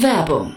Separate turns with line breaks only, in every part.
Werbung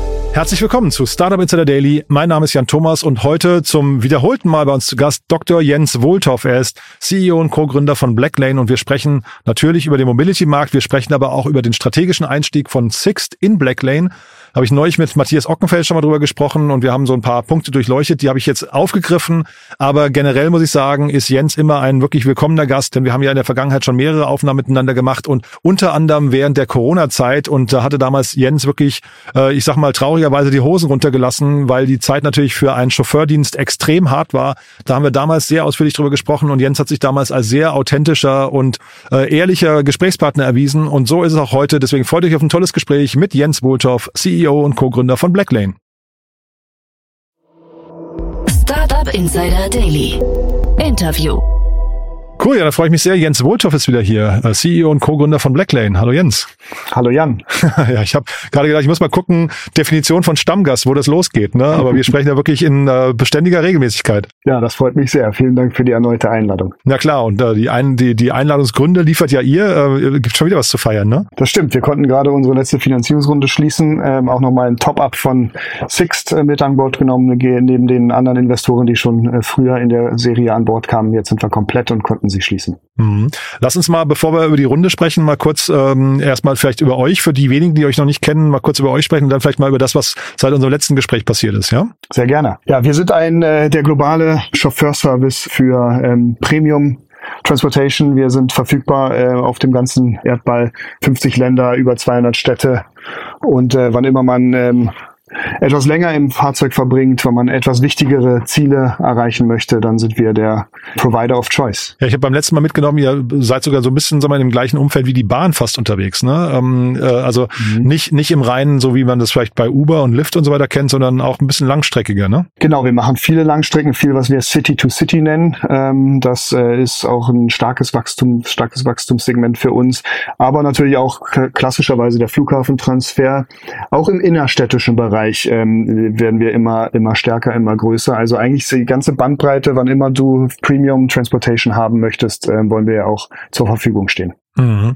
Herzlich willkommen zu Startup Insider Daily. Mein Name ist Jan Thomas und heute zum wiederholten Mal bei uns zu Gast Dr. Jens Wohltoff. Er ist CEO und Co-Gründer von Blacklane und wir sprechen natürlich über den Mobility-Markt. Wir sprechen aber auch über den strategischen Einstieg von Sixt in Blacklane habe ich neulich mit Matthias Ockenfeld schon mal drüber gesprochen und wir haben so ein paar Punkte durchleuchtet, die habe ich jetzt aufgegriffen. Aber generell muss ich sagen, ist Jens immer ein wirklich willkommener Gast, denn wir haben ja in der Vergangenheit schon mehrere Aufnahmen miteinander gemacht und unter anderem während der Corona-Zeit und da hatte damals Jens wirklich, äh, ich sag mal traurigerweise die Hosen runtergelassen, weil die Zeit natürlich für einen Chauffeurdienst extrem hart war. Da haben wir damals sehr ausführlich drüber gesprochen und Jens hat sich damals als sehr authentischer und äh, ehrlicher Gesprächspartner erwiesen und so ist es auch heute. Deswegen freut euch auf ein tolles Gespräch mit Jens Wohltoff, CEO CEO und Co-Gründer von Blacklane.
Startup Insider Daily. Interview.
Cool, ja, da freue ich mich sehr. Jens Wohltoff ist wieder hier, äh, CEO und Co-Gründer von Blacklane. Hallo Jens.
Hallo Jan.
ja, ich habe gerade gedacht, ich muss mal gucken, Definition von Stammgast, wo das losgeht. Ne? Aber wir sprechen ja wirklich in äh, beständiger Regelmäßigkeit.
Ja, das freut mich sehr. Vielen Dank für die erneute Einladung.
Na klar, und äh, die, ein, die, die Einladungsgründe liefert ja ihr. Äh, gibt schon wieder was zu feiern, ne?
Das stimmt. Wir konnten gerade unsere letzte Finanzierungsrunde schließen. Ähm, auch nochmal ein Top-Up von Sixt äh, mit an Bord genommen, neben den anderen Investoren, die schon äh, früher in der Serie an Bord kamen. Jetzt sind wir komplett und konnten sie schließen.
Mhm. Lass uns mal, bevor wir über die Runde sprechen, mal kurz ähm, erstmal vielleicht über euch, für die wenigen, die euch noch nicht kennen, mal kurz über euch sprechen und dann vielleicht mal über das, was seit unserem letzten Gespräch passiert ist, ja?
Sehr gerne. Ja, wir sind ein äh, der globale Chauffeurservice für ähm, Premium Transportation. Wir sind verfügbar äh, auf dem ganzen Erdball, 50 Länder, über 200 Städte. Und äh, wann immer man ähm, etwas länger im Fahrzeug verbringt, wenn man etwas wichtigere Ziele erreichen möchte, dann sind wir der Provider of Choice.
Ja, ich habe beim letzten Mal mitgenommen, ihr seid sogar so ein bisschen sagen wir, im gleichen Umfeld wie die Bahn fast unterwegs. Ne? Ähm, äh, also mhm. nicht, nicht im Reinen, so wie man das vielleicht bei Uber und Lyft und so weiter kennt, sondern auch ein bisschen langstreckiger. Ne?
Genau, wir machen viele Langstrecken, viel, was wir City to City nennen. Ähm, das äh, ist auch ein starkes Wachstum, starkes Wachstumssegment für uns. Aber natürlich auch klassischerweise der Flughafentransfer, auch im innerstädtischen Bereich Bereich ähm, werden wir immer, immer stärker, immer größer. Also eigentlich die ganze Bandbreite, wann immer du Premium Transportation haben möchtest, äh, wollen wir ja auch zur Verfügung stehen.
Mhm.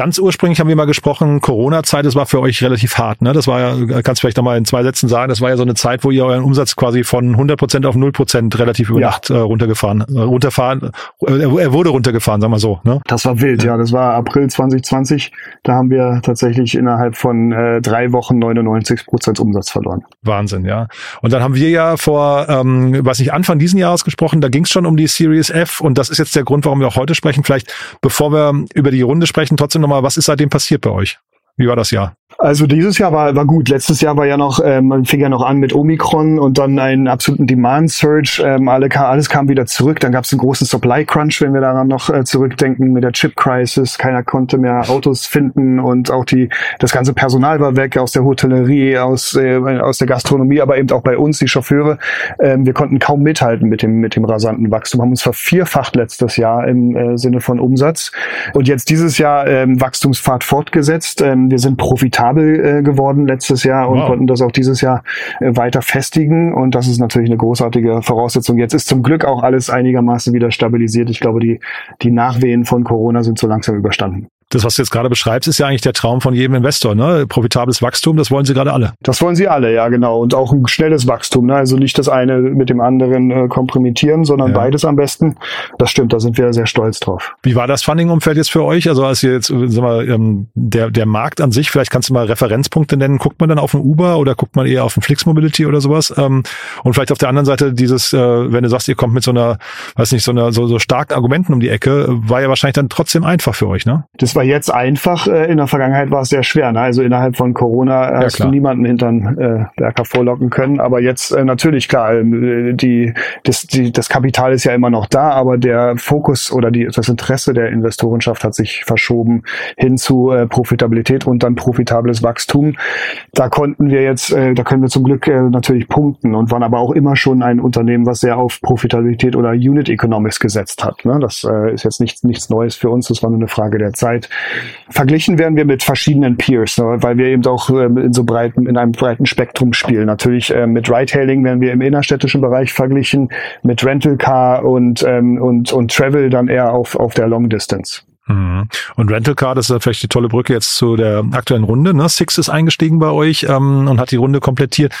Ganz ursprünglich haben wir mal gesprochen, Corona-Zeit, das war für euch relativ hart. Ne? Das war ja, kannst du vielleicht nochmal in zwei Sätzen sagen, das war ja so eine Zeit, wo ihr euren Umsatz quasi von 100 Prozent auf 0 Prozent relativ über ja. Nacht äh, runtergefahren, äh, runterfahren, äh, er wurde runtergefahren, sagen wir so. Ne?
Das war wild, ja. ja. Das war April 2020. Da haben wir tatsächlich innerhalb von äh, drei Wochen 99 Prozent Umsatz verloren.
Wahnsinn, ja. Und dann haben wir ja vor, ähm, weiß nicht, Anfang diesen Jahres gesprochen, da ging es schon um die Series F und das ist jetzt der Grund, warum wir auch heute sprechen. Vielleicht, bevor wir über die Runde sprechen, trotzdem trotzdem nochmal, was ist seitdem passiert bei euch? Wie war das Jahr?
Also dieses Jahr war, war gut. Letztes Jahr war ja noch, ähm, man fing ja noch an mit Omikron und dann einen absoluten Demand Surge. Ähm, alle, alles kam wieder zurück. Dann gab es einen großen Supply Crunch, wenn wir daran noch äh, zurückdenken mit der Chip Crisis. Keiner konnte mehr Autos finden und auch die das ganze Personal war weg aus der Hotellerie, aus äh, aus der Gastronomie, aber eben auch bei uns die Chauffeure. Ähm, wir konnten kaum mithalten mit dem mit dem rasanten Wachstum. Haben uns vervierfacht letztes Jahr im äh, Sinne von Umsatz und jetzt dieses Jahr ähm, Wachstumspfad fortgesetzt. Ähm, wir sind profitabel profitabel äh, geworden letztes Jahr und wow. konnten das auch dieses Jahr äh, weiter festigen. Und das ist natürlich eine großartige Voraussetzung. Jetzt ist zum Glück auch alles einigermaßen wieder stabilisiert. Ich glaube, die, die Nachwehen von Corona sind so langsam überstanden
das, was du jetzt gerade beschreibst, ist ja eigentlich der Traum von jedem Investor, ne? Profitables Wachstum, das wollen sie gerade alle.
Das wollen sie alle, ja, genau. Und auch ein schnelles Wachstum, ne? Also nicht das eine mit dem anderen äh, kompromittieren, sondern ja. beides am besten. Das stimmt, da sind wir sehr stolz drauf.
Wie war das Funding-Umfeld jetzt für euch? Also als ihr jetzt, sag mal, ähm, der, der Markt an sich, vielleicht kannst du mal Referenzpunkte nennen. Guckt man dann auf ein Uber oder guckt man eher auf ein Flix Mobility oder sowas? Ähm, und vielleicht auf der anderen Seite dieses, äh, wenn du sagst, ihr kommt mit so einer, weiß nicht, so einer, so, so starken Argumenten um die Ecke, war ja wahrscheinlich dann trotzdem einfach für euch, ne?
Das war war jetzt einfach, äh, in der Vergangenheit war es sehr schwer. Ne? Also innerhalb von Corona ja, hast klar. du niemanden hintern äh, Berger vorlocken können. Aber jetzt äh, natürlich klar, äh, die, das, die, das Kapital ist ja immer noch da, aber der Fokus oder die, das Interesse der Investorenschaft hat sich verschoben hin zu äh, Profitabilität und dann profitables Wachstum. Da konnten wir jetzt, äh, da können wir zum Glück äh, natürlich punkten und waren aber auch immer schon ein Unternehmen, was sehr auf Profitabilität oder Unit Economics gesetzt hat. Ne? Das äh, ist jetzt nichts, nichts Neues für uns, das war nur eine Frage der Zeit. Verglichen werden wir mit verschiedenen Peers, ne? weil wir eben auch äh, in so breiten, in einem breiten Spektrum spielen. Natürlich äh, mit Ride-Hailing werden wir im innerstädtischen Bereich verglichen, mit Rental Car und, ähm, und, und Travel dann eher auf, auf der Long Distance.
Mhm. Und Rental Car, das ist vielleicht die tolle Brücke jetzt zu der aktuellen Runde. Ne? Six ist eingestiegen bei euch ähm, und hat die Runde komplettiert.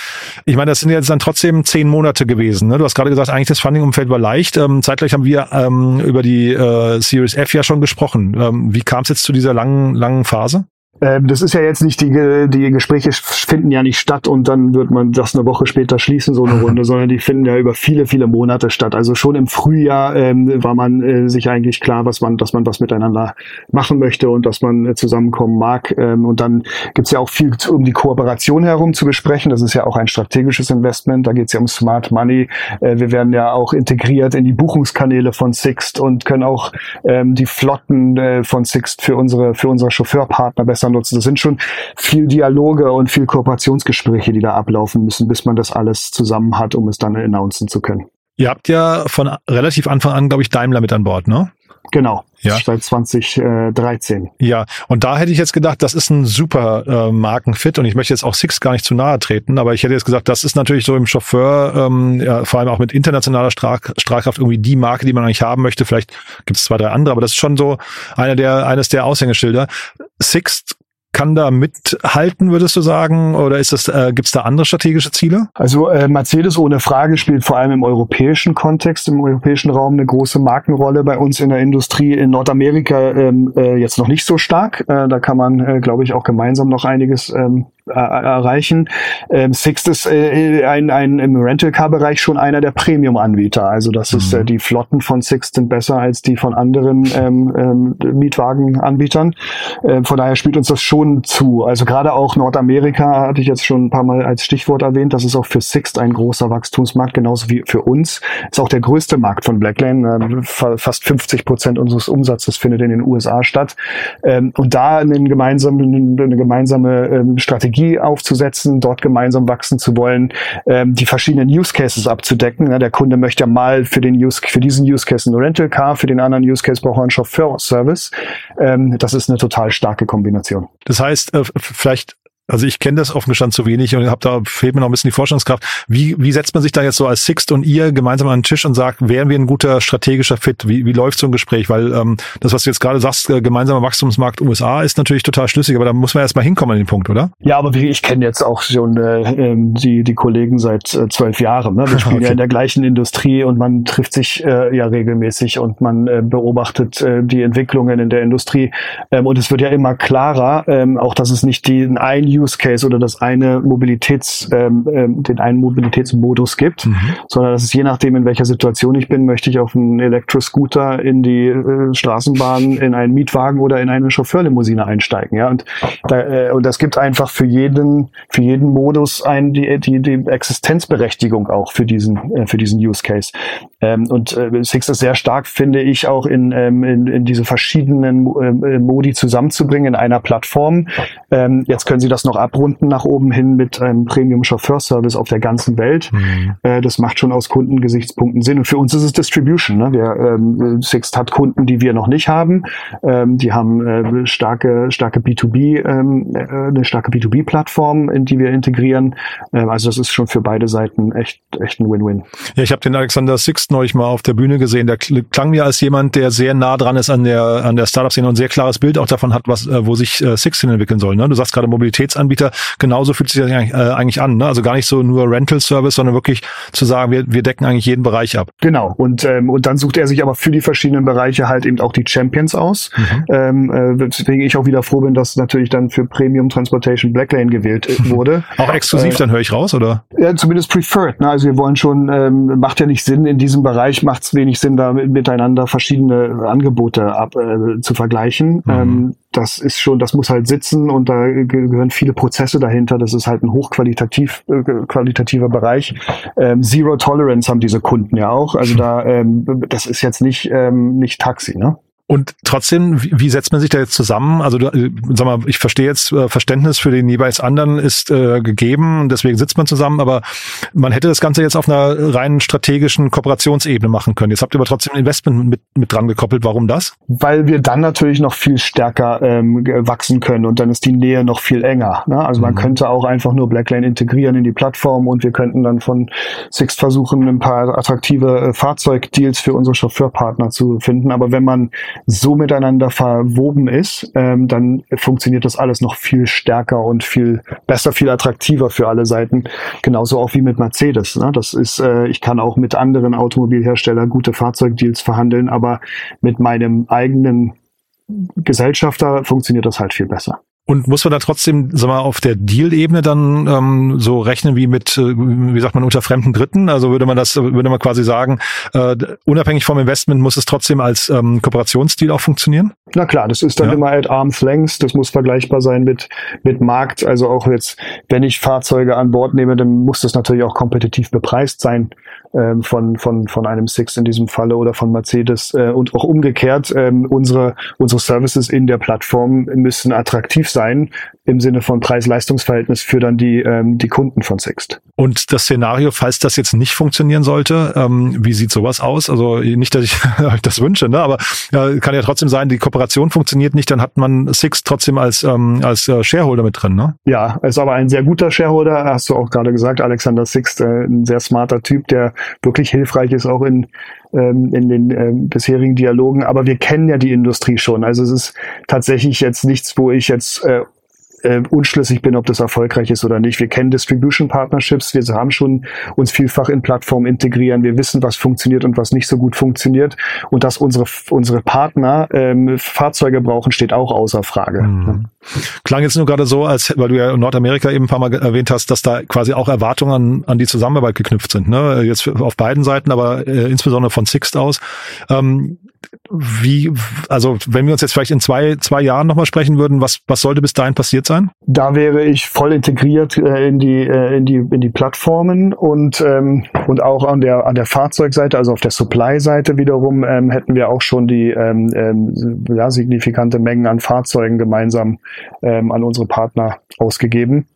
Ich meine, das sind jetzt dann trotzdem zehn Monate gewesen. Ne? Du hast gerade gesagt, eigentlich das Funding-Umfeld war leicht. Ähm, zeitgleich haben wir ähm, über die äh, Series F ja schon gesprochen. Ähm, wie kam es jetzt zu dieser langen, langen Phase?
Ähm, das ist ja jetzt nicht die, die Gespräche finden ja nicht statt und dann wird man das eine Woche später schließen, so eine Runde, sondern die finden ja über viele, viele Monate statt. Also schon im Frühjahr ähm, war man äh, sich eigentlich klar, was man, dass man was miteinander machen möchte und dass man äh, zusammenkommen mag. Ähm, und dann gibt's ja auch viel um die Kooperation herum zu besprechen. Das ist ja auch ein strategisches Investment. Da geht's ja um Smart Money. Äh, wir werden ja auch integriert in die Buchungskanäle von Sixt und können auch ähm, die Flotten äh, von Sixt für unsere, für unsere Chauffeurpartner besser nutzen. Das sind schon viel Dialoge und viel Kooperationsgespräche, die da ablaufen müssen, bis man das alles zusammen hat, um es dann announcen zu können.
Ihr habt ja von relativ Anfang an, glaube ich, Daimler mit an Bord, ne?
Genau. Ja. Seit 2013.
Ja, und da hätte ich jetzt gedacht, das ist ein super äh, Markenfit und ich möchte jetzt auch Six gar nicht zu nahe treten, aber ich hätte jetzt gesagt, das ist natürlich so im Chauffeur, ähm, ja, vor allem auch mit internationaler Strahl Strahlkraft irgendwie die Marke, die man eigentlich haben möchte. Vielleicht gibt es zwei, drei andere, aber das ist schon so einer der, eines der Aushängeschilder. Six kann da mithalten, würdest du sagen? Oder ist das, äh, gibt es da andere strategische Ziele?
Also äh, Mercedes ohne Frage spielt vor allem im europäischen Kontext, im europäischen Raum eine große Markenrolle bei uns in der Industrie. In Nordamerika ähm, äh, jetzt noch nicht so stark. Äh, da kann man, äh, glaube ich, auch gemeinsam noch einiges ähm, erreichen. Ähm, Sixt ist äh, ein, ein im Rental-Car-Bereich schon einer der Premium-Anbieter. Also das mhm. ist äh, die Flotten von Sixt sind besser als die von anderen ähm, ähm, Mietwagenanbietern. Äh, von daher spielt uns das schon zu. Also gerade auch Nordamerika hatte ich jetzt schon ein paar Mal als Stichwort erwähnt. Das ist auch für Sixt ein großer Wachstumsmarkt, genauso wie für uns. Ist auch der größte Markt von Blacklane. Äh, fast 50 Prozent unseres Umsatzes findet in den USA statt. Ähm, und da einen gemeinsamen, eine gemeinsame ähm, Strategie Strategie aufzusetzen, dort gemeinsam wachsen zu wollen, ähm, die verschiedenen Use Cases abzudecken. Ja, der Kunde möchte ja mal für den Use, für diesen Use Case ein Rental Car, für den anderen Use Case braucht er einen Chauffeur-Service. Ähm, das ist eine total starke Kombination.
Das heißt, äh, vielleicht also ich kenne das offen gestanden zu wenig und habe da fehlt mir noch ein bisschen die Vorstellungskraft. Wie, wie setzt man sich da jetzt so als Sixt und ihr gemeinsam an den Tisch und sagt, wären wir ein guter strategischer Fit? Wie, wie läuft so ein Gespräch? Weil ähm, das, was du jetzt gerade sagst, äh, gemeinsamer Wachstumsmarkt USA ist natürlich total schlüssig, aber da muss man erst mal hinkommen an den Punkt, oder?
Ja, aber wie, ich kenne jetzt auch schon äh, ähm, die, die Kollegen seit äh, zwölf Jahren. Ne? Wir spielen okay. ja in der gleichen Industrie und man trifft sich äh, ja regelmäßig und man äh, beobachtet äh, die Entwicklungen in der Industrie. Ähm, und es wird ja immer klarer, ähm, auch dass es nicht den ein Use Case oder das eine Mobilitäts, ähm, ähm, den einen Mobilitätsmodus gibt, mhm. sondern dass es je nachdem, in welcher Situation ich bin, möchte ich auf einen Elektroscooter, in die äh, Straßenbahn, in einen Mietwagen oder in eine Chauffeurlimousine einsteigen. Ja, und, da, äh, und das gibt einfach für jeden, für jeden Modus ein, die, die, die Existenzberechtigung auch für diesen, äh, für diesen Use Case. Ähm, und äh, Six ist sehr stark, finde ich, auch in, ähm, in, in diese verschiedenen äh, Modi zusammenzubringen in einer Plattform. Ähm, jetzt können Sie das noch abrunden nach oben hin mit einem Premium Chauffeur Service auf der ganzen Welt. Mhm. Äh, das macht schon aus Kundengesichtspunkten Sinn. Und für uns ist es Distribution. Ne? Wir, ähm, Sixt hat Kunden, die wir noch nicht haben. Ähm, die haben äh, starke, starke B2B, ähm, äh, eine starke B2B-Plattform, in die wir integrieren. Ähm, also das ist schon für beide Seiten echt, echt ein Win-Win.
Ja, ich habe den Alexander Sixt neulich mal auf der Bühne gesehen. Der klang mir als jemand, der sehr nah dran ist an der, an der Startup-Szene und ein sehr klares Bild auch davon hat, was, äh, wo sich äh, Six hin entwickeln soll. Ne? Du sagst gerade Mobilitätsanbieter, genauso fühlt sich das eigentlich, äh, eigentlich an. Ne? Also gar nicht so nur Rental-Service, sondern wirklich zu sagen, wir, wir decken eigentlich jeden Bereich ab.
Genau. Und, ähm, und dann sucht er sich aber für die verschiedenen Bereiche halt eben auch die Champions aus. Mhm. Ähm, äh, weswegen ich auch wieder froh bin, dass natürlich dann für Premium Transportation Blacklane gewählt äh, wurde.
auch exklusiv, äh, dann höre ich raus, oder?
Ja, zumindest preferred. Ne? Also wir wollen schon, ähm, macht ja nicht Sinn in diesem Bereich macht es wenig Sinn, da miteinander verschiedene Angebote ab, äh, zu vergleichen. Mhm. Ähm, das ist schon, das muss halt sitzen und da gehören viele Prozesse dahinter. Das ist halt ein hochqualitativ äh, qualitativer Bereich. Ähm, Zero Tolerance haben diese Kunden ja auch. Also da, ähm, das ist jetzt nicht ähm, nicht Taxi, ne?
Und trotzdem, wie, wie setzt man sich da jetzt zusammen? Also, äh, sag mal, ich verstehe jetzt, äh, Verständnis für den jeweils anderen ist äh, gegeben, deswegen sitzt man zusammen, aber man hätte das Ganze jetzt auf einer rein strategischen Kooperationsebene machen können. Jetzt habt ihr aber trotzdem Investment mit, mit dran gekoppelt. Warum das?
Weil wir dann natürlich noch viel stärker ähm, wachsen können und dann ist die Nähe noch viel enger. Ne? Also man mhm. könnte auch einfach nur Blacklane integrieren in die Plattform und wir könnten dann von Sixt versuchen, ein paar attraktive äh, Fahrzeugdeals für unsere Chauffeurpartner zu finden. Aber wenn man so miteinander verwoben ist, ähm, dann funktioniert das alles noch viel stärker und viel besser, viel attraktiver für alle Seiten. Genauso auch wie mit Mercedes. Ne? Das ist, äh, ich kann auch mit anderen Automobilherstellern gute Fahrzeugdeals verhandeln, aber mit meinem eigenen Gesellschafter funktioniert das halt viel besser.
Und muss man da trotzdem, sag mal, auf der Deal-Ebene dann ähm, so rechnen wie mit, äh, wie sagt man, unter fremden Dritten? Also würde man das, würde man quasi sagen, äh, unabhängig vom Investment muss es trotzdem als ähm, Kooperationsdeal auch funktionieren?
Na klar, das ist dann ja. immer at arm's length. Das muss vergleichbar sein mit mit Markt. Also auch jetzt, wenn ich Fahrzeuge an Bord nehme, dann muss das natürlich auch kompetitiv bepreist sein ähm, von, von, von einem Six in diesem Falle oder von Mercedes äh, und auch umgekehrt. Ähm, unsere, unsere Services in der Plattform müssen attraktiv sein im Sinne von Preis-Leistungs-Verhältnis für dann die, ähm, die Kunden von Sixt.
Und das Szenario, falls das jetzt nicht funktionieren sollte, ähm, wie sieht sowas aus? Also nicht, dass ich das wünsche, ne? aber äh, kann ja trotzdem sein, die Kooperation funktioniert nicht, dann hat man Sixt trotzdem als, ähm, als äh, Shareholder mit drin, ne?
Ja, ist aber ein sehr guter Shareholder, hast du auch gerade gesagt, Alexander Sixt, äh, ein sehr smarter Typ, der wirklich hilfreich ist, auch in ähm, in den ähm, bisherigen Dialogen. Aber wir kennen ja die Industrie schon. Also es ist tatsächlich jetzt nichts, wo ich jetzt äh, äh, unschlüssig bin, ob das erfolgreich ist oder nicht. Wir kennen Distribution Partnerships, wir haben schon uns vielfach in Plattformen integrieren, wir wissen, was funktioniert und was nicht so gut funktioniert. Und dass unsere, unsere Partner ähm, Fahrzeuge brauchen, steht auch außer Frage. Mhm.
Klang jetzt nur gerade so, als weil du ja Nordamerika eben ein paar Mal erwähnt hast, dass da quasi auch Erwartungen an, an die Zusammenarbeit geknüpft sind. Ne? Jetzt auf beiden Seiten, aber äh, insbesondere von Sixt aus. Ähm, wie, also wenn wir uns jetzt vielleicht in zwei, zwei Jahren nochmal sprechen würden, was, was sollte bis dahin passiert sein?
Da wäre ich voll integriert äh, in die, äh, in die, in die Plattformen und, ähm, und auch an der, an der Fahrzeugseite, also auf der Supply-Seite wiederum, ähm, hätten wir auch schon die ähm, ähm, ja, signifikante Mengen an Fahrzeugen gemeinsam ähm, an unsere Partner ausgegeben.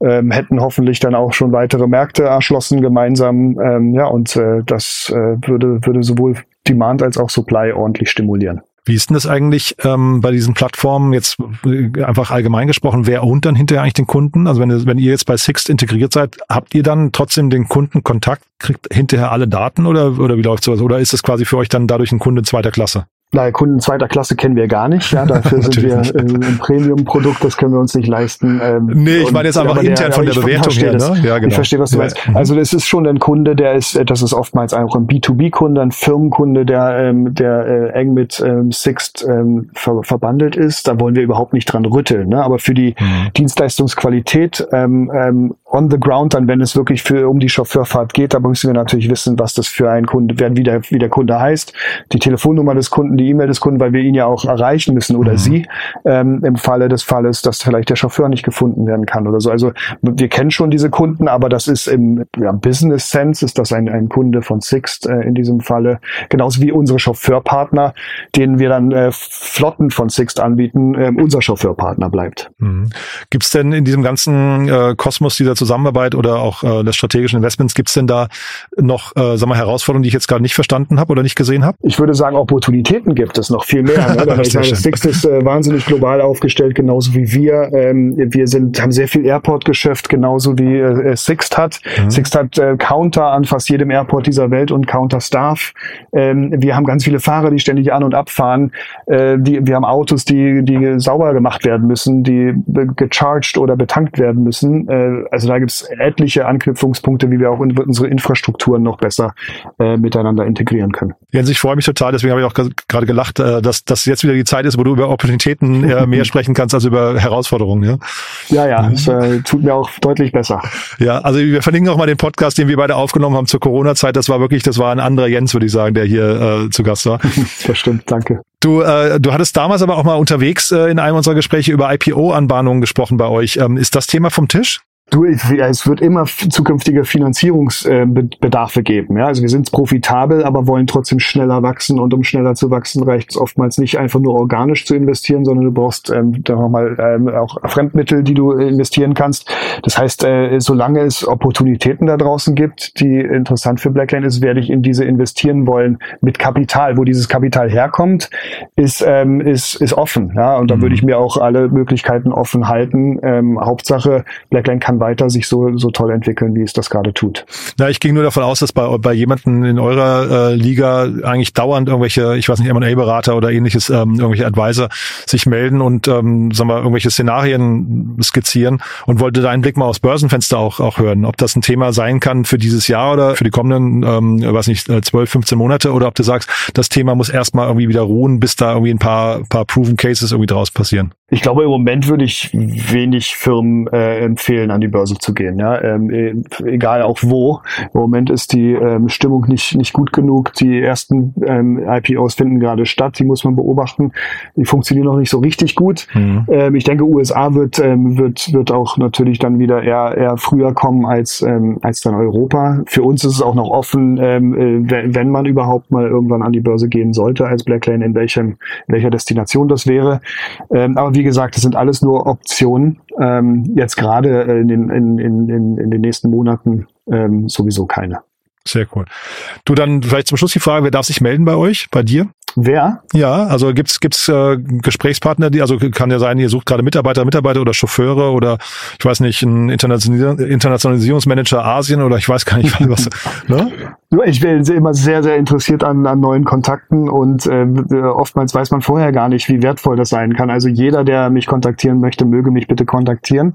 Ähm, hätten hoffentlich dann auch schon weitere Märkte erschlossen gemeinsam. Ähm, ja, und äh, das äh, würde, würde sowohl Demand als auch Supply ordentlich stimulieren.
Wie ist denn das eigentlich ähm, bei diesen Plattformen jetzt äh, einfach allgemein gesprochen? Wer ownt dann hinterher eigentlich den Kunden? Also wenn, wenn ihr jetzt bei Sixt integriert seid, habt ihr dann trotzdem den Kunden Kontakt, kriegt hinterher alle Daten oder, oder wie läuft sowas? Oder ist das quasi für euch dann dadurch ein Kunde zweiter Klasse?
Naja, Kunden zweiter Klasse kennen wir gar nicht. Ja, dafür sind wir ein Premium-Produkt, das können wir uns nicht leisten.
Ähm, nee, ich meine jetzt einfach intern der, von der Bewertung her. Ne?
Ja, genau. Ich verstehe, was du ja. meinst. Also es ist schon ein Kunde, der ist, das ist oftmals auch ein B2B-Kunde, ein Firmenkunde, der, ähm, der äh, eng mit ähm, Sixt ähm, ver verbandelt ist. Da wollen wir überhaupt nicht dran rütteln. Ne? Aber für die mhm. Dienstleistungsqualität ähm, ähm, on the ground, dann wenn es wirklich für um die Chauffeurfahrt geht, da müssen wir natürlich wissen, was das für ein Kunde, wie der, wie der Kunde heißt, die Telefonnummer des Kunden, die E-Mail des Kunden, weil wir ihn ja auch erreichen müssen oder mhm. sie ähm, im Falle des Falles, dass vielleicht der Chauffeur nicht gefunden werden kann oder so. Also wir kennen schon diese Kunden, aber das ist im ja, Business Sense ist das ein, ein Kunde von Sixt äh, in diesem Falle, genauso wie unsere Chauffeurpartner, denen wir dann äh, Flotten von Sixt anbieten, äh, unser Chauffeurpartner bleibt.
Mhm. Gibt es denn in diesem ganzen äh, Kosmos dieser Zusammenarbeit oder auch äh, des strategischen Investments, gibt es denn da noch äh, sag mal, Herausforderungen, die ich jetzt gerade nicht verstanden habe oder nicht gesehen habe?
Ich würde sagen, Opportunitäten gibt es noch viel mehr. Ne? ich meine, Six ist äh, wahnsinnig global aufgestellt, genauso wie wir. Ähm, wir sind, haben sehr viel Airport-Geschäft, genauso wie äh, Sixt hat. Mhm. Sixt hat äh, Counter an fast jedem Airport dieser Welt und Counter-Staff. Ähm, wir haben ganz viele Fahrer, die ständig an- und abfahren. Äh, die, wir haben Autos, die, die sauber gemacht werden müssen, die gecharged oder betankt werden müssen. Äh, also da gibt es etliche Anknüpfungspunkte, wie wir auch in, unsere Infrastrukturen noch besser äh, miteinander integrieren können.
Jens, ich freue mich total, deswegen habe ich auch gerade gelacht, äh, dass das jetzt wieder die Zeit ist, wo du über Opportunitäten äh, mehr sprechen kannst als über Herausforderungen. Ja,
ja, ja es äh, tut mir auch deutlich besser.
Ja, also wir verlinken auch mal den Podcast, den wir beide aufgenommen haben zur Corona-Zeit. Das war wirklich, das war ein anderer Jens, würde ich sagen, der hier äh, zu Gast war.
das stimmt, danke.
Du, äh, du hattest damals aber auch mal unterwegs äh, in einem unserer Gespräche über IPO-Anbahnungen gesprochen bei euch. Ähm, ist das Thema vom Tisch?
Du, es wird immer zukünftige Finanzierungsbedarfe geben. Ja? Also wir sind profitabel, aber wollen trotzdem schneller wachsen. Und um schneller zu wachsen, reicht es oftmals nicht einfach nur organisch zu investieren, sondern du brauchst ähm, da nochmal ähm, auch Fremdmittel, die du investieren kannst. Das heißt, äh, solange es Opportunitäten da draußen gibt, die interessant für Blackline ist, werde ich in diese investieren wollen mit Kapital. Wo dieses Kapital herkommt, ist, ähm, ist, ist offen. Ja? Und da mhm. würde ich mir auch alle Möglichkeiten offen halten. Ähm, Hauptsache, Blackline kann weiter sich so, so toll entwickeln, wie es das gerade tut.
Na, ich ging nur davon aus, dass bei, bei jemanden in eurer äh, Liga eigentlich dauernd irgendwelche, ich weiß nicht, M&A-Berater oder ähnliches, ähm, irgendwelche Advisor sich melden und, ähm, sagen wir, irgendwelche Szenarien skizzieren und wollte deinen Blick mal aufs Börsenfenster auch, auch hören, ob das ein Thema sein kann für dieses Jahr oder für die kommenden, ähm, weiß nicht, 12, äh, 15 Monate oder ob du sagst, das Thema muss erstmal irgendwie wieder ruhen, bis da irgendwie ein paar, paar Proven Cases irgendwie draus passieren.
Ich glaube, im Moment würde ich wenig Firmen äh, empfehlen, an die Börse zu gehen. Ja? Ähm, e, egal auch wo. Im Moment ist die ähm, Stimmung nicht, nicht gut genug. Die ersten ähm, IPOs finden gerade statt. Die muss man beobachten. Die funktionieren noch nicht so richtig gut. Mhm. Ähm, ich denke, USA wird, ähm, wird, wird auch natürlich dann wieder eher, eher früher kommen als, ähm, als dann Europa. Für uns ist es auch noch offen, ähm, äh, wenn man überhaupt mal irgendwann an die Börse gehen sollte als Blacklane, in welchem, in welcher Destination das wäre. Ähm, aber wie gesagt, das sind alles nur Optionen. Ähm, jetzt gerade in den, in, in, in den nächsten Monaten ähm, sowieso keine.
Sehr cool. Du dann vielleicht zum Schluss die Frage, wer darf sich melden bei euch, bei dir?
Wer?
Ja, also gibt's gibt's äh, Gesprächspartner, die also kann ja sein, ihr sucht gerade Mitarbeiter, Mitarbeiter oder Chauffeure oder ich weiß nicht, ein Internationalisierungsmanager Asien oder ich weiß gar nicht was.
ne? Ich bin immer sehr sehr interessiert an, an neuen Kontakten und äh, oftmals weiß man vorher gar nicht, wie wertvoll das sein kann. Also jeder, der mich kontaktieren möchte, möge mich bitte kontaktieren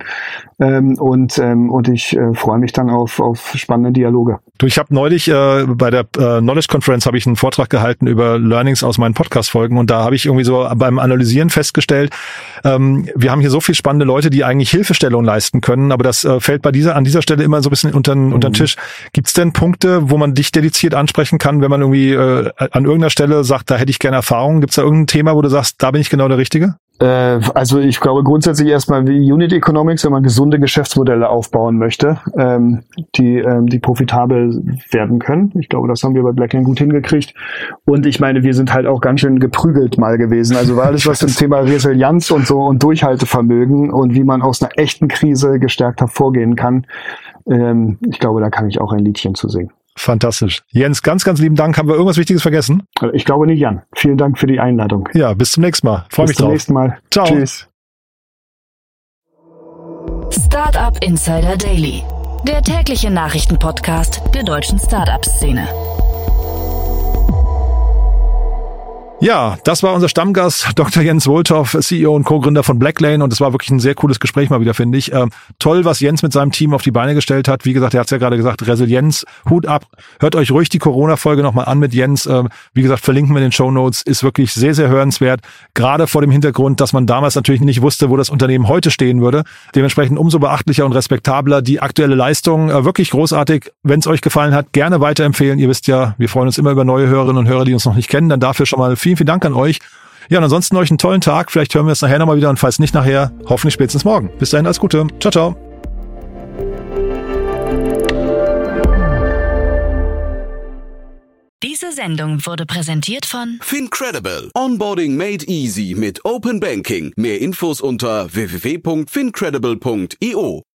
ähm, und ähm, und ich äh, freue mich dann auf auf spannende Dialoge.
Du, ich habe neulich äh, bei der äh, Knowledge Conference habe ich einen Vortrag gehalten über Learnings aus meinen Podcast-Folgen und da habe ich irgendwie so beim Analysieren festgestellt, ähm, wir haben hier so viel spannende Leute, die eigentlich Hilfestellung leisten können, aber das äh, fällt bei dieser an dieser Stelle immer so ein bisschen unter, mhm. unter den Tisch. Gibt es denn Punkte, wo man dich dediziert ansprechen kann, wenn man irgendwie äh, an irgendeiner Stelle sagt, da hätte ich gerne Erfahrung? Gibt es da irgendein Thema, wo du sagst, da bin ich genau der Richtige?
Äh, also ich glaube grundsätzlich erstmal wie Unit Economics, wenn man gesunde Geschäftsmodelle aufbauen möchte, ähm, die, ähm, die profitabel werden können. Ich glaube, das haben wir bei Blackline gut hingekriegt. Und ich meine, wir sind halt auch ganz schön geprügelt mal gewesen. Also war alles was zum Thema Resilienz und so und Durchhaltevermögen und wie man aus einer echten Krise gestärkt hervorgehen kann. Ähm, ich glaube, da kann ich auch ein Liedchen zu singen.
Fantastisch. Jens, ganz, ganz lieben Dank. Haben wir irgendwas Wichtiges vergessen?
Ich glaube nicht, Jan. Vielen Dank für die Einladung.
Ja, bis zum nächsten Mal. Freue mich drauf.
Bis zum nächsten Mal.
Ciao. Tschüss.
Startup Insider Daily, der tägliche Nachrichtenpodcast der deutschen Startup-Szene.
Ja, das war unser Stammgast, Dr. Jens Wohltoff, CEO und Co-Gründer von Blacklane und es war wirklich ein sehr cooles Gespräch mal wieder, finde ich. Ähm, toll, was Jens mit seinem Team auf die Beine gestellt hat. Wie gesagt, er hat es ja gerade gesagt, Resilienz, Hut ab. Hört euch ruhig die Corona-Folge nochmal an mit Jens. Ähm, wie gesagt, verlinken wir in den Show Notes. Ist wirklich sehr, sehr hörenswert. Gerade vor dem Hintergrund, dass man damals natürlich nicht wusste, wo das Unternehmen heute stehen würde. Dementsprechend umso beachtlicher und respektabler die aktuelle Leistung. Äh, wirklich großartig. Wenn es euch gefallen hat, gerne weiterempfehlen. Ihr wisst ja, wir freuen uns immer über neue Hörerinnen und Hörer, die uns noch nicht kennen. Dann dafür schon mal viel vielen, vielen Dank an euch. Ja, und ansonsten euch einen tollen Tag. Vielleicht hören wir es nachher nochmal wieder und falls nicht nachher, hoffentlich spätestens morgen. Bis dahin, alles Gute. Ciao, ciao.
Diese Sendung wurde präsentiert von
Fincredible. Onboarding made easy mit Open Banking. Mehr Infos unter www.fincredible.io.